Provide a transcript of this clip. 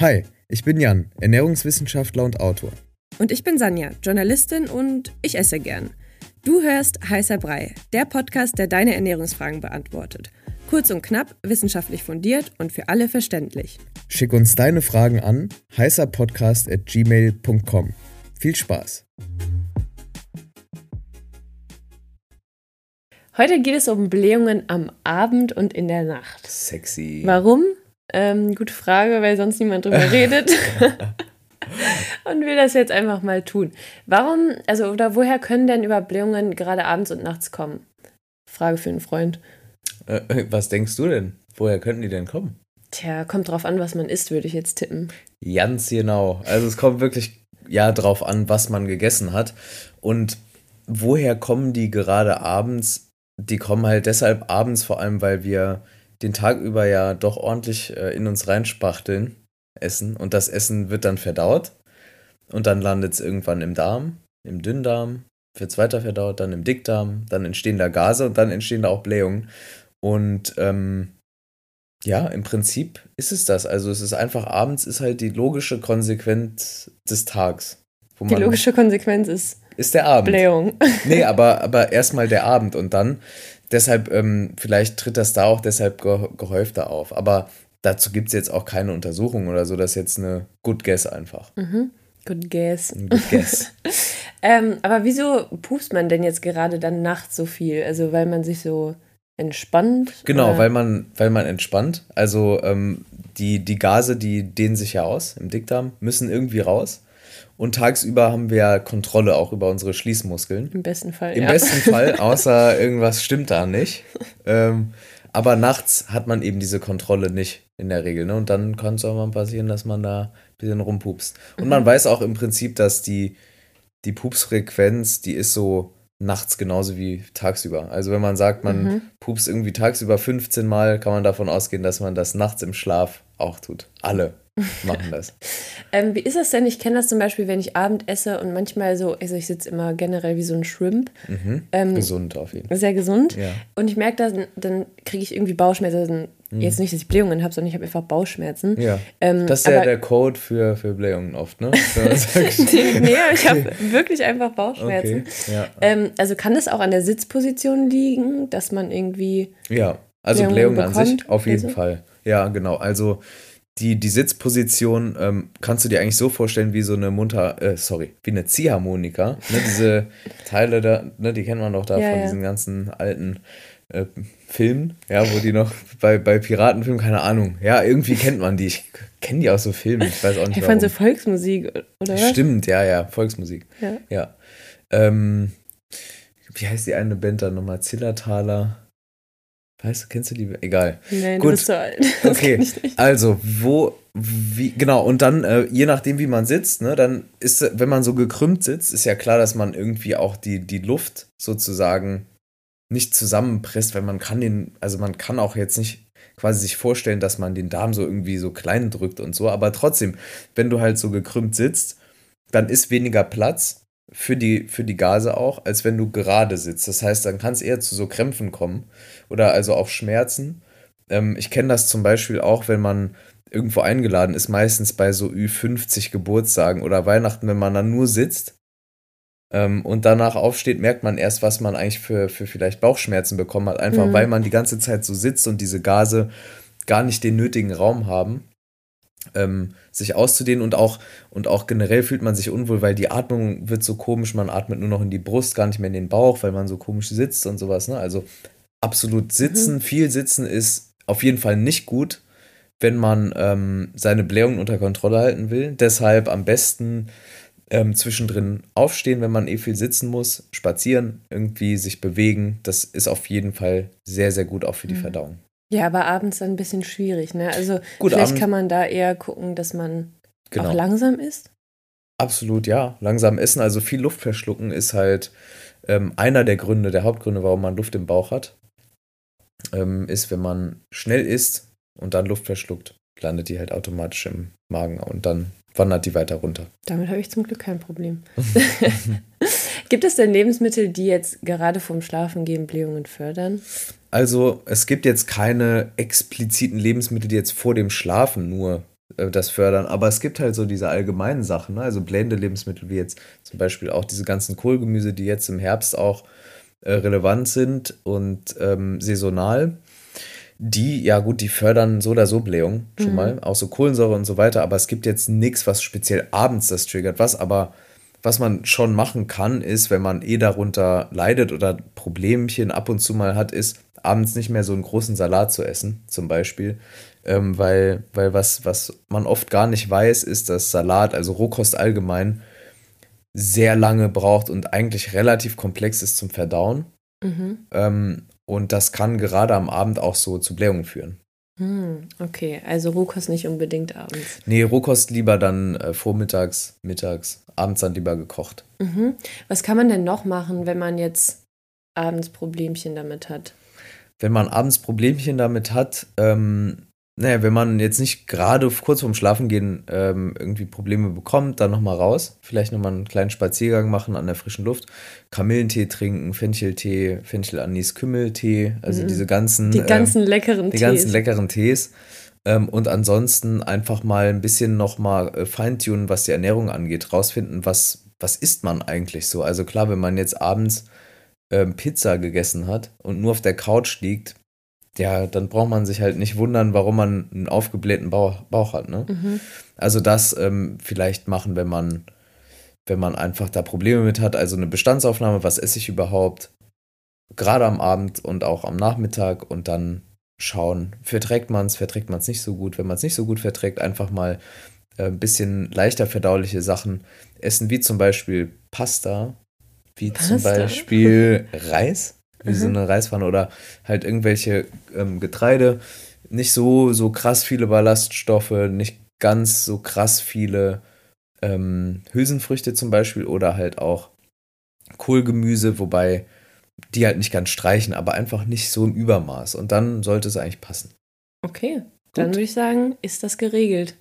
Hi, ich bin Jan, Ernährungswissenschaftler und Autor. Und ich bin Sanja, Journalistin und ich esse gern. Du hörst Heißer Brei, der Podcast, der deine Ernährungsfragen beantwortet. Kurz und knapp, wissenschaftlich fundiert und für alle verständlich. Schick uns deine Fragen an heißerpodcast.gmail.com. Viel Spaß! Heute geht es um Blähungen am Abend und in der Nacht. Sexy. Warum? Ähm, gute Frage, weil sonst niemand drüber redet. und will das jetzt einfach mal tun. Warum, also oder woher können denn Überblähungen gerade abends und nachts kommen? Frage für einen Freund. Äh, was denkst du denn? Woher könnten die denn kommen? Tja, kommt drauf an, was man isst, würde ich jetzt tippen. Ganz genau. Also es kommt wirklich ja drauf an, was man gegessen hat. Und woher kommen die gerade abends? Die kommen halt deshalb abends, vor allem, weil wir den Tag über ja doch ordentlich äh, in uns reinspachteln, essen. Und das Essen wird dann verdaut. Und dann landet es irgendwann im Darm, im Dünndarm, wird es weiter verdaut, dann im Dickdarm, dann entstehen da Gase und dann entstehen da auch Blähungen. Und ähm, ja, im Prinzip ist es das. Also es ist einfach abends ist halt die logische Konsequenz des Tags. die logische Konsequenz ist, ist der Abend. Blähung. Nee, aber, aber erstmal der Abend und dann, deshalb, ähm, vielleicht tritt das da auch deshalb gehäufter auf. Aber dazu gibt es jetzt auch keine Untersuchung oder so, das ist jetzt eine Good Guess einfach. Mhm. Good Guess. Good Guess. ähm, aber wieso pupst man denn jetzt gerade dann nachts so viel? Also weil man sich so entspannt? Genau, weil man, weil man entspannt. Also ähm, die, die Gase, die dehnen sich ja aus im Dickdarm, müssen irgendwie raus. Und tagsüber haben wir Kontrolle auch über unsere Schließmuskeln. Im besten Fall. Im ja. besten Fall, außer irgendwas stimmt da nicht. ähm, aber nachts hat man eben diese Kontrolle nicht in der Regel. Ne? Und dann kann es auch mal passieren, dass man da ein bisschen rumpupst. Und mhm. man weiß auch im Prinzip, dass die, die Pupsfrequenz, die ist so nachts genauso wie tagsüber. Also wenn man sagt, man mhm. pupst irgendwie tagsüber 15 Mal, kann man davon ausgehen, dass man das nachts im Schlaf auch tut. Alle machen das. Ähm, wie ist das denn? Ich kenne das zum Beispiel, wenn ich Abend esse und manchmal so, also ich sitze immer generell wie so ein Shrimp. Mhm. Ähm, gesund auf jeden Fall. Sehr gesund. Ja. Und ich merke, dann, dann kriege ich irgendwie Bauchschmerzen. Mhm. Jetzt nicht, dass ich Blähungen habe, sondern ich habe einfach Bauchschmerzen. Ja. Ähm, das ist ja der Code für, für Blähungen oft, ne? nee, ich habe wirklich einfach Bauchschmerzen. Okay. Ja. Ähm, also kann das auch an der Sitzposition liegen, dass man irgendwie. Ja, also Blähungen, Blähungen an sich auf jeden also? Fall. Ja, genau. Also die, die Sitzposition ähm, kannst du dir eigentlich so vorstellen wie so eine Munter, äh, sorry, wie eine Ziehharmonika. Ne, diese Teile da, ne, die kennt man doch da ja, von ja. diesen ganzen alten äh, Filmen, ja, wo die noch bei, bei Piratenfilmen, keine Ahnung, ja, irgendwie kennt man die. Ich kenne die aus so Filmen, ich weiß auch nicht. Hey, von so Volksmusik, oder? Stimmt, ja, ja, Volksmusik. Ja. ja. Ähm, wie heißt die eine Band da nochmal? Zillertaler. Weißt du, kennst du die? Egal. Nein, Gut. du bist so alt. Das okay, also wo, wie, genau, und dann, äh, je nachdem, wie man sitzt, ne, dann ist, wenn man so gekrümmt sitzt, ist ja klar, dass man irgendwie auch die, die Luft sozusagen nicht zusammenpresst, weil man kann den, also man kann auch jetzt nicht quasi sich vorstellen, dass man den Darm so irgendwie so klein drückt und so, aber trotzdem, wenn du halt so gekrümmt sitzt, dann ist weniger Platz für die, für die Gase auch, als wenn du gerade sitzt. Das heißt, dann kann es eher zu so Krämpfen kommen oder also auch Schmerzen. Ähm, ich kenne das zum Beispiel auch, wenn man irgendwo eingeladen ist, meistens bei so Ü50 Geburtstagen oder Weihnachten, wenn man dann nur sitzt ähm, und danach aufsteht, merkt man erst, was man eigentlich für, für vielleicht Bauchschmerzen bekommen hat, einfach mhm. weil man die ganze Zeit so sitzt und diese Gase gar nicht den nötigen Raum haben ähm, sich auszudehnen und auch, und auch generell fühlt man sich unwohl, weil die Atmung wird so komisch, man atmet nur noch in die Brust, gar nicht mehr in den Bauch, weil man so komisch sitzt und sowas. Ne? Also absolut sitzen, mhm. viel sitzen ist auf jeden Fall nicht gut, wenn man ähm, seine Blähungen unter Kontrolle halten will. Deshalb am besten ähm, zwischendrin aufstehen, wenn man eh viel sitzen muss, spazieren, irgendwie sich bewegen. Das ist auf jeden Fall sehr, sehr gut auch für die mhm. Verdauung. Ja, aber abends dann ein bisschen schwierig, ne? Also Gut, vielleicht kann man da eher gucken, dass man genau. auch langsam isst. Absolut, ja. Langsam essen, also viel Luft verschlucken ist halt ähm, einer der Gründe, der Hauptgründe, warum man Luft im Bauch hat. Ähm, ist, wenn man schnell isst und dann Luft verschluckt, landet die halt automatisch im Magen und dann wandert die weiter runter. Damit habe ich zum Glück kein Problem. Gibt es denn Lebensmittel, die jetzt gerade vorm Schlafengehen Blähungen fördern? Also es gibt jetzt keine expliziten Lebensmittel, die jetzt vor dem Schlafen nur äh, das fördern. Aber es gibt halt so diese allgemeinen Sachen, ne? also blende Lebensmittel wie jetzt zum Beispiel auch diese ganzen Kohlgemüse, die jetzt im Herbst auch äh, relevant sind und ähm, saisonal. Die, ja gut, die fördern so oder so Blähung schon mhm. mal, auch so Kohlensäure und so weiter, aber es gibt jetzt nichts, was speziell abends das triggert. Was aber, was man schon machen kann, ist, wenn man eh darunter leidet oder Problemchen ab und zu mal hat, ist, abends nicht mehr so einen großen Salat zu essen, zum Beispiel. Ähm, weil, weil was, was man oft gar nicht weiß, ist, dass Salat, also Rohkost allgemein, sehr lange braucht und eigentlich relativ komplex ist zum Verdauen. Mhm. Ähm, und das kann gerade am Abend auch so zu Blähungen führen. Hm, okay, also Rohkost nicht unbedingt abends. Nee, Rohkost lieber dann äh, vormittags, mittags, abends dann lieber gekocht. Mhm. Was kann man denn noch machen, wenn man jetzt abends Problemchen damit hat? Wenn man abends Problemchen damit hat, ähm, naja, wenn man jetzt nicht gerade kurz vorm Schlafengehen ähm, irgendwie Probleme bekommt, dann nochmal raus. Vielleicht nochmal einen kleinen Spaziergang machen an der frischen Luft. Kamillentee trinken, Fencheltee, Fenchelanis, Kümmeltee, also mhm. diese ganzen. Die ganzen ähm, leckeren die Tees. Die ganzen leckeren Tees. Ähm, und ansonsten einfach mal ein bisschen nochmal äh, feintunen, was die Ernährung angeht. Rausfinden, was, was isst man eigentlich so. Also klar, wenn man jetzt abends ähm, Pizza gegessen hat und nur auf der Couch liegt, ja, dann braucht man sich halt nicht wundern, warum man einen aufgeblähten Bauch, Bauch hat. Ne? Mhm. Also das ähm, vielleicht machen, wenn man, wenn man einfach da Probleme mit hat. Also eine Bestandsaufnahme, was esse ich überhaupt, gerade am Abend und auch am Nachmittag und dann schauen, verträgt man es, verträgt man es nicht so gut. Wenn man es nicht so gut verträgt, einfach mal äh, ein bisschen leichter verdauliche Sachen essen, wie zum Beispiel Pasta, wie Pasta? zum Beispiel Reis wie mhm. so eine Reispfanne oder halt irgendwelche ähm, Getreide. Nicht so, so krass viele Ballaststoffe, nicht ganz so krass viele ähm, Hülsenfrüchte zum Beispiel oder halt auch Kohlgemüse, wobei die halt nicht ganz streichen, aber einfach nicht so im Übermaß. Und dann sollte es eigentlich passen. Okay, dann würde ich sagen, ist das geregelt.